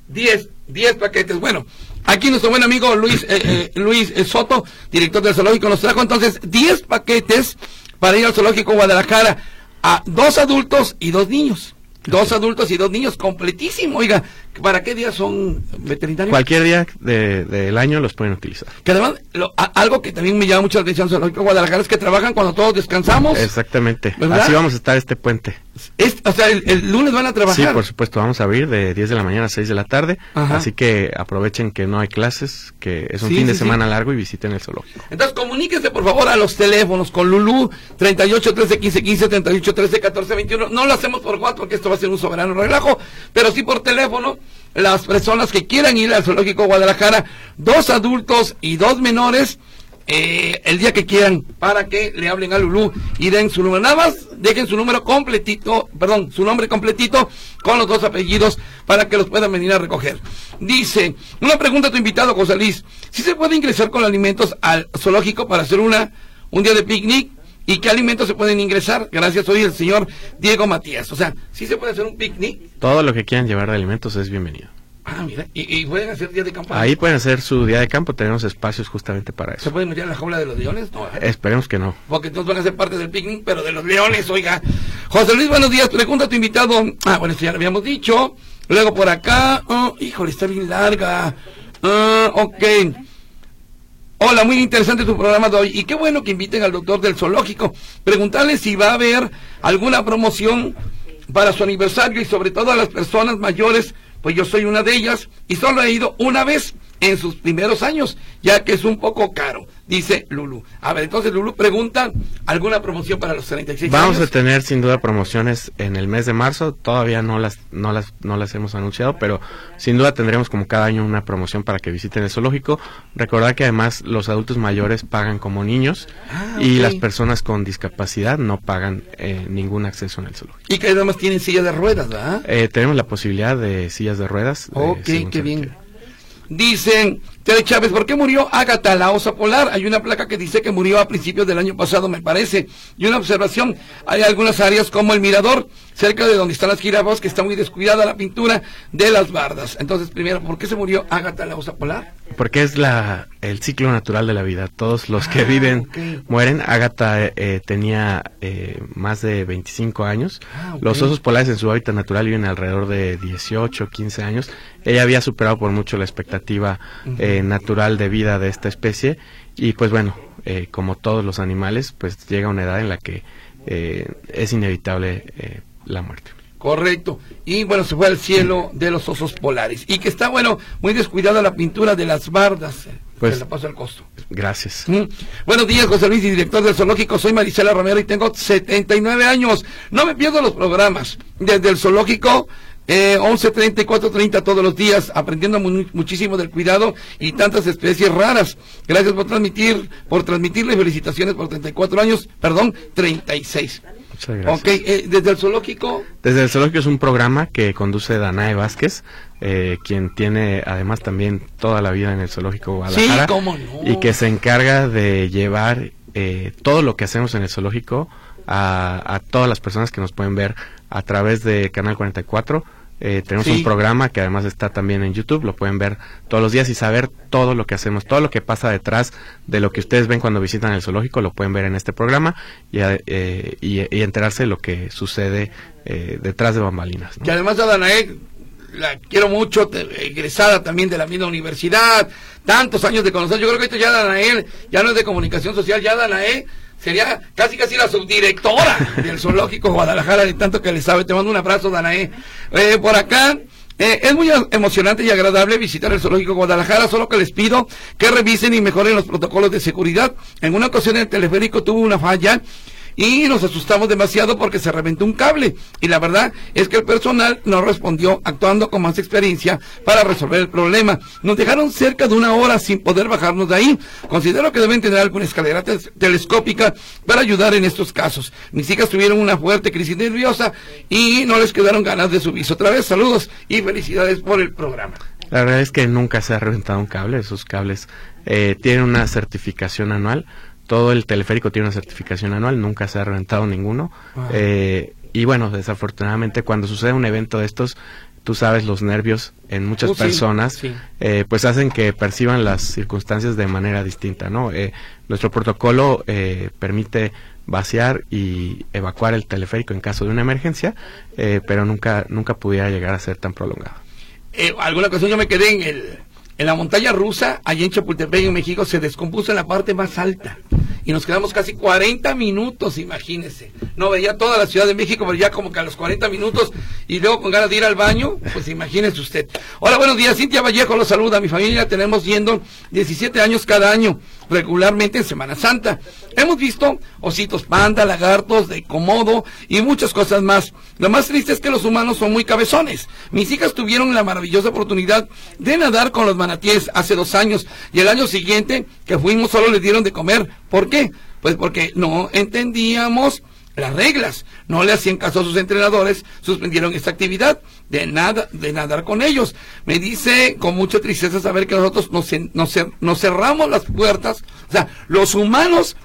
Diez. Diez paquetes. Bueno, Aquí nuestro buen amigo Luis, eh, eh, Luis eh, Soto, director del zoológico, nos trajo entonces 10 paquetes para ir al zoológico Guadalajara a dos adultos y dos niños. Dos adultos y dos niños, completísimo. Oiga, ¿para qué días son veterinarios? Cualquier día de- del año los pueden utilizar. Que además, lo- a- algo que también me llama mucho la atención Zoológico Guadalajara es que trabajan cuando todos descansamos. Exactamente. ¿Verdad? Así vamos a estar este puente. Es- o sea, el, el lunes van a trabajar. Sí, por supuesto, vamos a abrir de 10 de la mañana a 6 de la tarde. Ajá. Así que aprovechen que no hay clases, que es un Sí, fin de sí. semana largo y visiten el zoológico. Entonces, comuníquese por favor a los teléfonos con Lulú 38 13 15 15 38 13 14 21. No lo hacemos por WhatsApp porque esto va a ser un soberano relajo, pero sí por teléfono. Las personas que quieran ir al Zoológico Guadalajara, dos adultos y dos menores, eh, el día que quieran, para que le hablen a Lulú y den su número. Nada más dejen su número completito, perdón, su nombre completito con los dos apellidos para que los puedan venir a recoger. Dice, una pregunta a tu invitado, José Luis. ¿Si se puede ingresar con alimentos al zoológico para hacer una un día de picnic? ¿Y qué alimentos se pueden ingresar? Gracias, hoy el señor Diego Matías. O sea, ¿sí se puede hacer un picnic? Todo lo que quieran llevar de alimentos es bienvenido. Ah, mira, y, y pueden hacer día de campo. Ahí pueden hacer su día de campo, tenemos espacios justamente para ¿Se eso. pueden meter a la jaula de los leones? No. Esperemos que no. Porque entonces van a ser parte del picnic, pero de los leones, oiga. José Luis, buenos días. Pregunta a tu invitado. Ah, bueno, esto ya lo habíamos dicho. Luego por acá. oh, híjole, está bien larga. Ah, ok. Hola, muy interesante tu programa de hoy. Y qué bueno que inviten al doctor del zoológico. Preguntarle si va a haber alguna promoción para su aniversario y sobre todo a las personas mayores, pues yo soy una de ellas y solo he ido una vez en sus primeros años, ya que es un poco caro, dice Lulu. A ver, entonces Lulu pregunta, ¿alguna promoción para los 36 Vamos a años? tener sin duda promociones en el mes de marzo, todavía no las, no las, no las hemos anunciado, pero sin duda tendremos como cada año una promoción para que visiten el zoológico. Recordar que además los adultos mayores pagan como niños Ah, y las personas con discapacidad no pagan eh, ningún acceso en el zoológico. Y que además tienen silla de ruedas, ¿verdad? Eh, tenemos la posibilidad de sillas de ruedas. eh, Ok, según qué bien. Dicen, Tere Chávez, ¿por qué murió Ágata, la osa polar? Hay una placa que dice que murió a principios del año pasado, me parece. Y una observación, hay algunas áreas como el mirador, cerca de donde están las jirafas, que está muy descuidada la pintura de las bardas. Entonces, primero, ¿por qué se murió Ágata, la osa polar? Porque es la, el ciclo natural de la vida. Todos los que Ah, viven mueren. Agatha eh, eh, tenía eh, más de 25 años. Ah. Los osos polares en su hábitat natural viven alrededor de 18, 15 años. Ella había superado por mucho la expectativa eh, natural de vida de esta especie. Y pues bueno, eh, como todos los animales, pues llega una edad en la que eh, es inevitable eh, la muerte. Correcto. Y bueno, se fue al cielo de los osos polares. Y que está, bueno, muy descuidada la pintura de las bardas. Pues- se la paso al costo. Gracias. Mm. Buenos días, José Luis, y director del zoológico. Soy Marisela Romero y tengo 79 años. No me pierdo los programas. Desde el zoológico, eh, 11.30 y 4.30 todos los días, aprendiendo mu- muchísimo del cuidado y tantas especies raras. Gracias por transmitir, por transmitirle felicitaciones por 34 años, perdón, 36. Muchas gracias. Ok, eh, desde el zoológico, Desde el Zoológico es un programa que conduce Danae Vázquez, eh, quien tiene además también toda la vida en el Zoológico Guadalajara. Sí, cómo no. Y que se encarga de llevar eh, todo lo que hacemos en el Zoológico a, a todas las personas que nos pueden ver a través de Canal 44. Eh, tenemos Sí. un programa que además está también en YouTube, lo pueden ver todos los días y saber todo lo que hacemos, todo lo que pasa detrás de lo que ustedes ven cuando visitan el zoológico, lo pueden ver en este programa y, eh, y, y enterarse de lo que sucede eh, detrás de bambalinas. ¿no? que además a Danae la quiero mucho, te- egresada también de la misma universidad, tantos años de conocer. Yo creo que esto ya Danae ya no es de comunicación social, ya Danae sería casi casi la subdirectora del zoológico Guadalajara de tanto que le sabe. Te mando un abrazo, Danae. Eh, por acá. eh, es muy emocionante y agradable visitar el Zoológico Guadalajara, solo que les pido que revisen y mejoren los protocolos de seguridad. En una ocasión el teleférico tuvo una falla y nos asustamos demasiado porque se reventó un cable y la verdad es que el personal no respondió actuando con más experiencia para resolver el problema. Nos dejaron cerca de una hora sin poder bajarnos de ahí. Considero que deben tener alguna escalera telescópica para ayudar en estos casos. Mis hijas tuvieron una fuerte crisis nerviosa y no les quedaron ganas de subirse. Otra vez saludos y felicidades por el programa. La verdad es que nunca se ha reventado un cable. Esos cables eh, tienen una certificación anual. Todo el teleférico tiene una certificación anual. Nunca se ha reventado ninguno. Wow. Eh, y bueno, desafortunadamente cuando sucede un evento de estos, tú sabes, los nervios en muchas Uh, personas, sí. eh, pues hacen que perciban las circunstancias de manera distinta, ¿no? Eh, nuestro protocolo eh, permite vaciar y evacuar el teleférico en caso de una emergencia, eh, pero nunca, nunca pudiera llegar a ser tan prolongado. Eh, alguna ocasión yo me quedé en el en la montaña rusa, allá en Chapultepec, en México, se descompuso en la parte más alta. Y nos quedamos casi 40 minutos, imagínese. No veía toda la Ciudad de México, pero ya como que a los 40 minutos y luego con ganas de ir al baño, pues imagínese usted. Hola, buenos días. Cintia Vallejo los saluda. Mi familia tenemos yendo 17 años cada año, regularmente en Semana Santa. Hemos visto ositos panda, lagartos de comodo y muchas cosas más. Lo más triste es que los humanos son muy cabezones. Mis hijas tuvieron la maravillosa oportunidad de nadar con los manatíes hace dos años y el año siguiente que fuimos solo les dieron de comer. ¿Por qué? Pues porque no entendíamos las reglas, no le hacían caso a sus entrenadores, suspendieron esta actividad. De nada, de nadar con ellos. Me dice con mucha tristeza saber que nosotros nos, nos nos cerramos las puertas, o sea, los humanos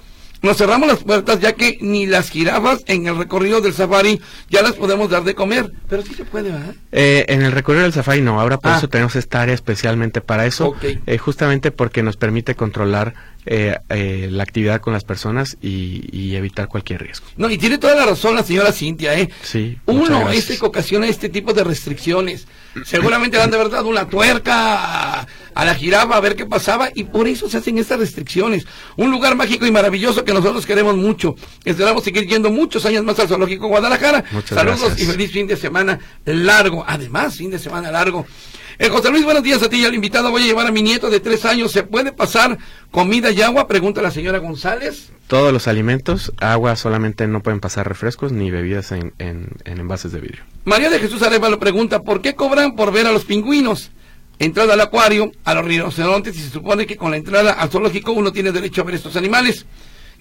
nos cerramos las puertas ya que ni las jirafas en el recorrido del safari ya las podemos dar de comer, pero sí se puede, ¿verdad? Eh, en el recorrido del Safari no, ahora por Ah. eso tenemos esta área especialmente para eso, eh, justamente porque nos permite controlar eh, eh, la actividad con las personas y, y evitar cualquier riesgo. No, y tiene toda la razón la señora Cintia, ¿eh? Sí, Uno este que ocasiona este tipo de restricciones. Seguramente le han de verdad una tuerca a, a la jirafa a ver qué pasaba y por eso se hacen estas restricciones. Un lugar mágico y maravilloso que nosotros queremos mucho. Esperamos seguir yendo muchos años más al Zoológico Guadalajara. Muchas Saludos gracias. y feliz fin de semana largo. Además, fin de semana largo. Eh, José Luis, buenos días a ti y al invitado. Voy a llevar a mi nieto de tres años. ¿Se puede pasar comida y agua? Pregunta la señora González. Todos los alimentos, agua solamente no pueden pasar refrescos ni bebidas en, en- en envases de vidrio. María de Jesús Arevalo pregunta, ¿por qué cobran por ver a los pingüinos? Entrada al acuario, a los rinocerontes, y se supone que con la entrada al zoológico uno tiene derecho a ver estos animales.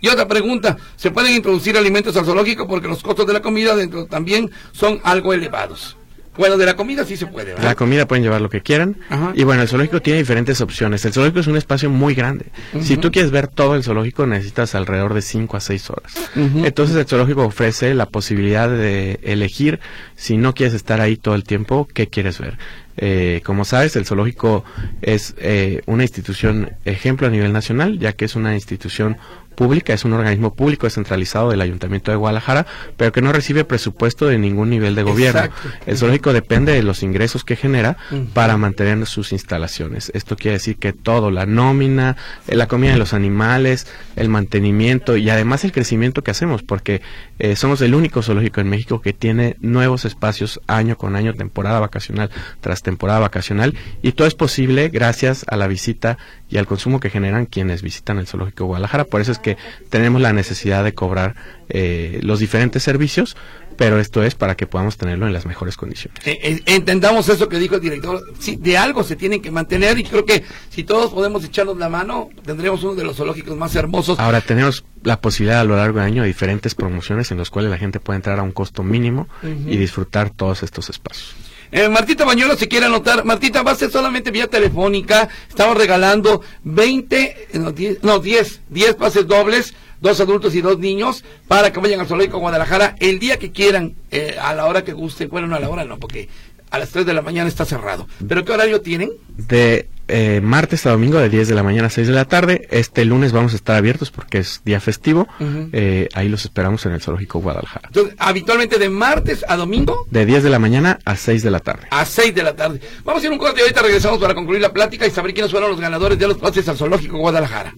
Y otra pregunta, ¿se pueden introducir alimentos al zoológico porque los costos de la comida dentro también son algo elevados? Bueno, de la comida sí se puede, ¿verdad? La comida pueden llevar lo que quieran. Ajá. Y bueno, el zoológico tiene diferentes opciones. El zoológico es un espacio muy grande. Si tú quieres ver todo el zoológico, necesitas alrededor de 5 a 6 horas. Entonces el zoológico ofrece la posibilidad de elegir, si no quieres estar ahí todo el tiempo, qué quieres ver. Eh, como sabes, el zoológico es eh, una institución ejemplo a nivel nacional, ya que es una institución pública, es un organismo público descentralizado del Ayuntamiento de Guadalajara, pero que no recibe presupuesto de ningún nivel de gobierno. Exacto. El zoológico depende de los ingresos que genera para mantener sus instalaciones. Esto quiere decir que todo, la nómina, eh, la comida de los animales, el mantenimiento y además el crecimiento que hacemos, porque eh, somos el único zoológico en México que tiene nuevos espacios año con año, temporada vacacional tras temporada vacacional, y todo es posible gracias a la visita y al consumo que generan quienes visitan el zoológico de Guadalajara. Por eso es que tenemos la necesidad de cobrar eh, los diferentes servicios, pero esto es para que podamos tenerlo en las mejores condiciones. Eh, eh, entendamos eso que dijo el director. Sí, de algo se tienen que mantener y creo que si todos podemos echarnos la mano, tendremos uno de los zoológicos más hermosos. Ahora tenemos la posibilidad a lo largo del año de diferentes promociones en las cuales la gente puede entrar a un costo mínimo Ujú. y disfrutar todos estos espacios. Eh, Martita Bañuelo se quiere anotar. Martita, va a ser solamente vía telefónica. Estamos regalando 20, eh, no 10, no, 10, 10 pases dobles, dos adultos y dos niños, para que vayan al Zoológico Guadalajara el día que quieran, eh, a la hora que gusten. Bueno, no a la hora, no, porque a las 3 de la mañana está cerrado. ¿Pero qué horario tienen? De eh, martes a domingo de 10 de la mañana a 6 de la tarde. Este lunes vamos a estar abiertos porque es día festivo. Eh, ahí los esperamos en el Zoológico Guadalajara. Entonces, habitualmente de martes a domingo De 10 de la mañana a 6 de la tarde. a 6 de la tarde. Vamos a ir un corte y ahorita regresamos para concluir la plática y saber quiénes fueron los ganadores de los pases al Zoológico Guadalajara.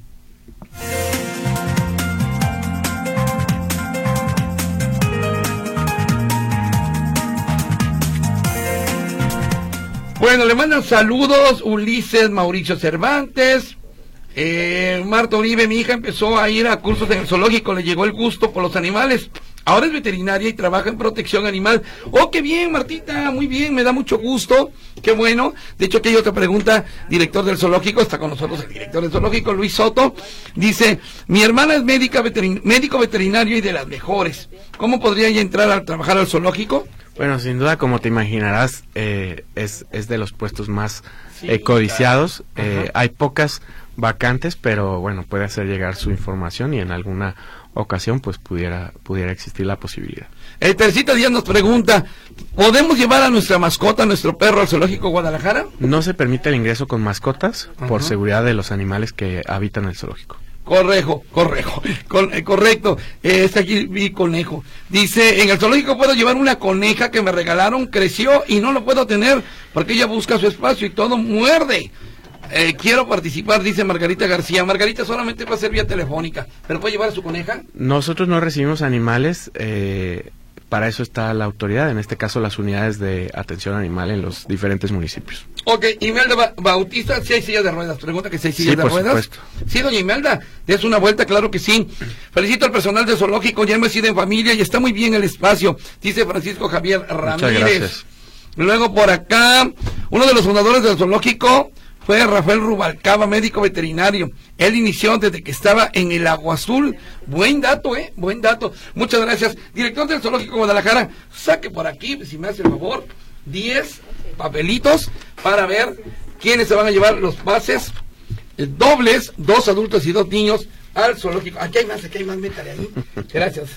Bueno, le mandan saludos Ulises Mauricio Cervantes. Eh, Marta Uribe, mi hija, empezó a ir a cursos en el zoológico, le llegó el gusto por los animales. Ahora es veterinaria y trabaja en protección animal. Oh, qué bien, Martita, muy bien, me da mucho gusto, qué bueno. De hecho, aquí hay otra pregunta, director del zoológico, está con nosotros el director del zoológico, Luis Soto. Dice, mi hermana es médica veterin- médico veterinario y de las mejores. ¿Cómo podría ella entrar a trabajar al zoológico? Bueno, sin duda, como te imaginarás, eh, es, es de los puestos más Sí, eh, codiciados. claro. Eh, hay pocas vacantes, pero bueno, puede hacer llegar su información y en alguna ocasión pues pudiera, pudiera existir la posibilidad. El Tercita Díaz nos pregunta, ¿podemos llevar a nuestra mascota, a nuestro perro al zoológico Guadalajara? No se permite el ingreso con mascotas por seguridad de los animales que habitan el zoológico. Correjo, correjo, eh, correcto. Está aquí mi conejo. Dice, en el zoológico puedo llevar una coneja que me regalaron, creció y no lo puedo tener porque ella busca su espacio y todo muerde. Eh, quiero participar, dice Margarita García. Margarita solamente va a ser vía telefónica, pero puede llevar a su coneja. Nosotros no recibimos animales. Eh, para eso está la autoridad, en este caso las unidades de atención animal en los diferentes municipios. Ok, Imelda Bautista, si hay sillas de ruedas, pregunta que si hay sillas de ruedas. Sí, doña Imelda, es una vuelta, claro que sí. Felicito al personal del zoológico, ya hemos sido en familia y está muy bien el espacio, dice Francisco Javier Ramírez. Muchas gracias. Luego por acá, uno de los fundadores del zoológico, fue Rafael Rubalcaba, médico veterinario. Él inició desde que estaba en el Agua Azul. Buen dato, ¿eh? Buen dato. Muchas gracias. Director del Zoológico Guadalajara, saque por aquí, si me hace el favor, 10 papelitos para ver quiénes se van a llevar los pases eh, dobles, dos adultos y dos niños al zoológico. Aquí hay más, aquí hay más, métale ahí. Gracias.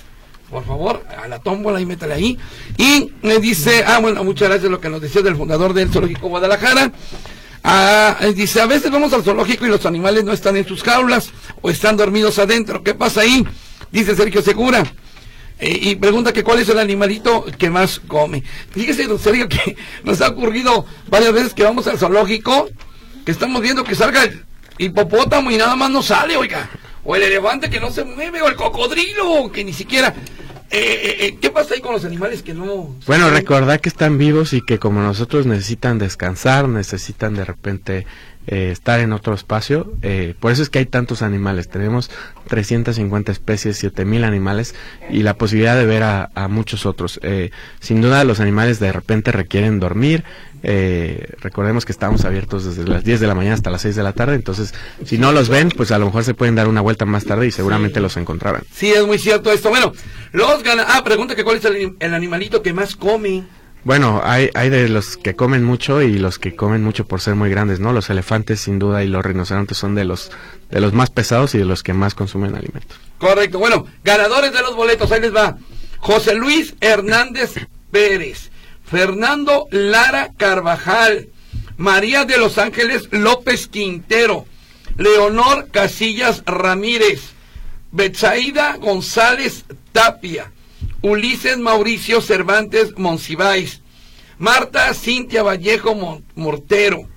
Por favor, a la tómbola y métale ahí. Y me dice, ah, bueno, muchas gracias lo que nos decía del fundador del Zoológico Guadalajara. Ah, eh, dice, a veces vamos al zoológico y los animales no están en sus jaulas o están dormidos adentro. ¿Qué pasa ahí? Dice Sergio Segura. Eh, y pregunta que cuál es el animalito que más come. Fíjese, don Sergio, que nos ha ocurrido varias veces que vamos al zoológico, que estamos viendo que salga el hipopótamo y nada más no sale, oiga. O el elefante que no se mueve, o el cocodrilo, que ni siquiera... Eh, eh, eh, ¿Qué pasa ahí con los animales que no... Bueno, recordar que están vivos y que como nosotros necesitan descansar, necesitan de repente eh, estar en otro espacio. Eh, por eso es que hay tantos animales. Tenemos 350 especies, 7000 animales y la posibilidad de ver a, muchos otros. Eh, sin duda, los animales de repente requieren dormir. recordemos que estamos abiertos desde las 10 de la mañana hasta las 6 de la tarde. Entonces, si no los ven, pues a lo mejor se pueden dar una vuelta más tarde y seguramente los encontrarán. Sí, es muy cierto esto. Bueno, los gana. Ah, pregunta que cuál es el animalito que más come. Bueno, hay, hay de los que comen mucho y los que comen mucho por ser muy grandes, ¿no? Los elefantes sin duda y los rinocerontes son de los, de los más pesados y de los que más consumen alimentos. Correcto. Bueno, ganadores de los boletos, ahí les va. José Luis Hernández Pérez, Fernando Lara Carvajal, María de los Ángeles López Quintero, Leonor Casillas Ramírez, Betsaida González Tapia, Ulises Mauricio Cervantes Monsiváis, Marta Cintia Vallejo Mortero,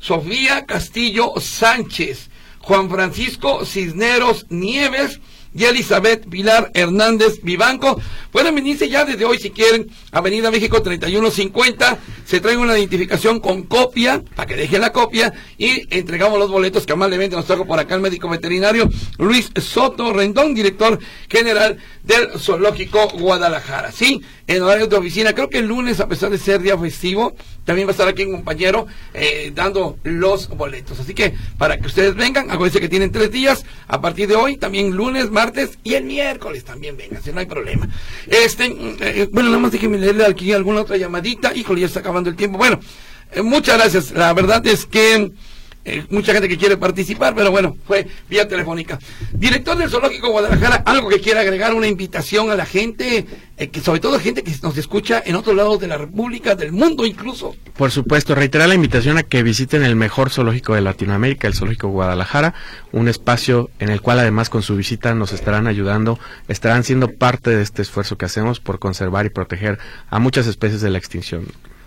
Sofía Castillo Sánchez, Juan Francisco Cisneros Nieves, y Elizabeth Pilar Hernández Vivanco. Pueden venirse ya desde hoy si quieren, Avenida México 3150, se trae una identificación con copia, para que dejen la copia, y entregamos los boletos que amablemente nos trajo por acá el médico veterinario Luis Soto Rendón, director general del Zoológico Guadalajara. Sí, en horario de oficina, creo que el lunes, a pesar de ser día festivo, también va a estar aquí un compañero eh, dando los boletos. Así que para que ustedes vengan, acuérdense que tienen tres días, a partir de hoy, también lunes, martes y el miércoles también vengan, si no hay problema. Este, eh, bueno, nada más déjenme leerle aquí alguna otra llamadita. Híjole, ya está acabando el tiempo. Bueno, eh, muchas gracias. La verdad es que eh, mucha gente que quiere participar, pero bueno, fue vía telefónica. Director del Zoológico Guadalajara, algo que quiera agregar, una invitación a la gente, eh, que sobre todo gente que nos escucha en otros lados de la República, del mundo incluso. Por supuesto, reiterar la invitación a que visiten el mejor zoológico de Latinoamérica, el Zoológico Guadalajara, un espacio en el cual además con su visita nos estarán ayudando, estarán siendo parte de este esfuerzo que hacemos por conservar y proteger a muchas especies de la extinción.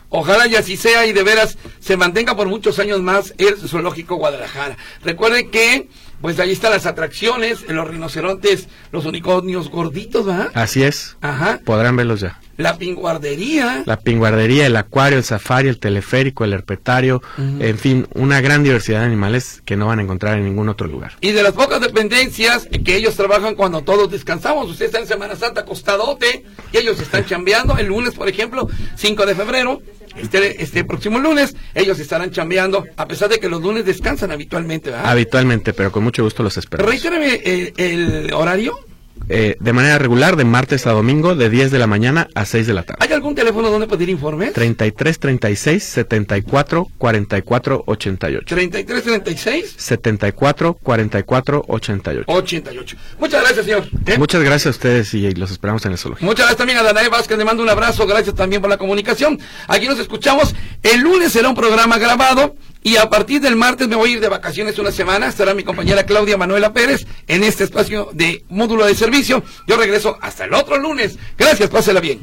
Ojalá y así sea y de veras se mantenga por muchos años más el Zoológico Guadalajara. Recuerden que, pues ahí están las atracciones, los rinocerontes, los unicornios gorditos, ¿verdad? Así es. Ajá. Podrán verlos ya. La pinguardería. La pinguardería, el acuario, el safari, el teleférico, el herpetario, en fin, una gran diversidad de animales que no van a encontrar en ningún otro lugar. Y de las pocas dependencias que ellos trabajan cuando todos descansamos. Usted está en Semana Santa acostadote y ellos están chambeando. El lunes, por ejemplo, 5 de febrero, este, este próximo lunes ellos estarán chambeando, a pesar de que los lunes descansan habitualmente, ¿verdad? Habitualmente, pero con mucho gusto los espero. Reitéreme el, el horario. Eh, de manera regular de martes a domingo de 10 de la mañana a 6 de la tarde. ¿Hay algún teléfono donde pedir informes? 33 36 74 44 88. 33 36 74 44 88. 88. Muchas gracias, señor. ¿Eh? Muchas gracias a ustedes y los esperamos en el zoológico. Muchas gracias también a Danae Vázquez, le mando un abrazo, gracias también por la comunicación. Aquí nos escuchamos. El lunes será un programa grabado y a partir del martes me voy a ir de vacaciones una semana. Estará mi compañera Claudia Manuela Pérez en este espacio de módulo de servicio. Yo regreso hasta el otro lunes. Gracias, pásela bien.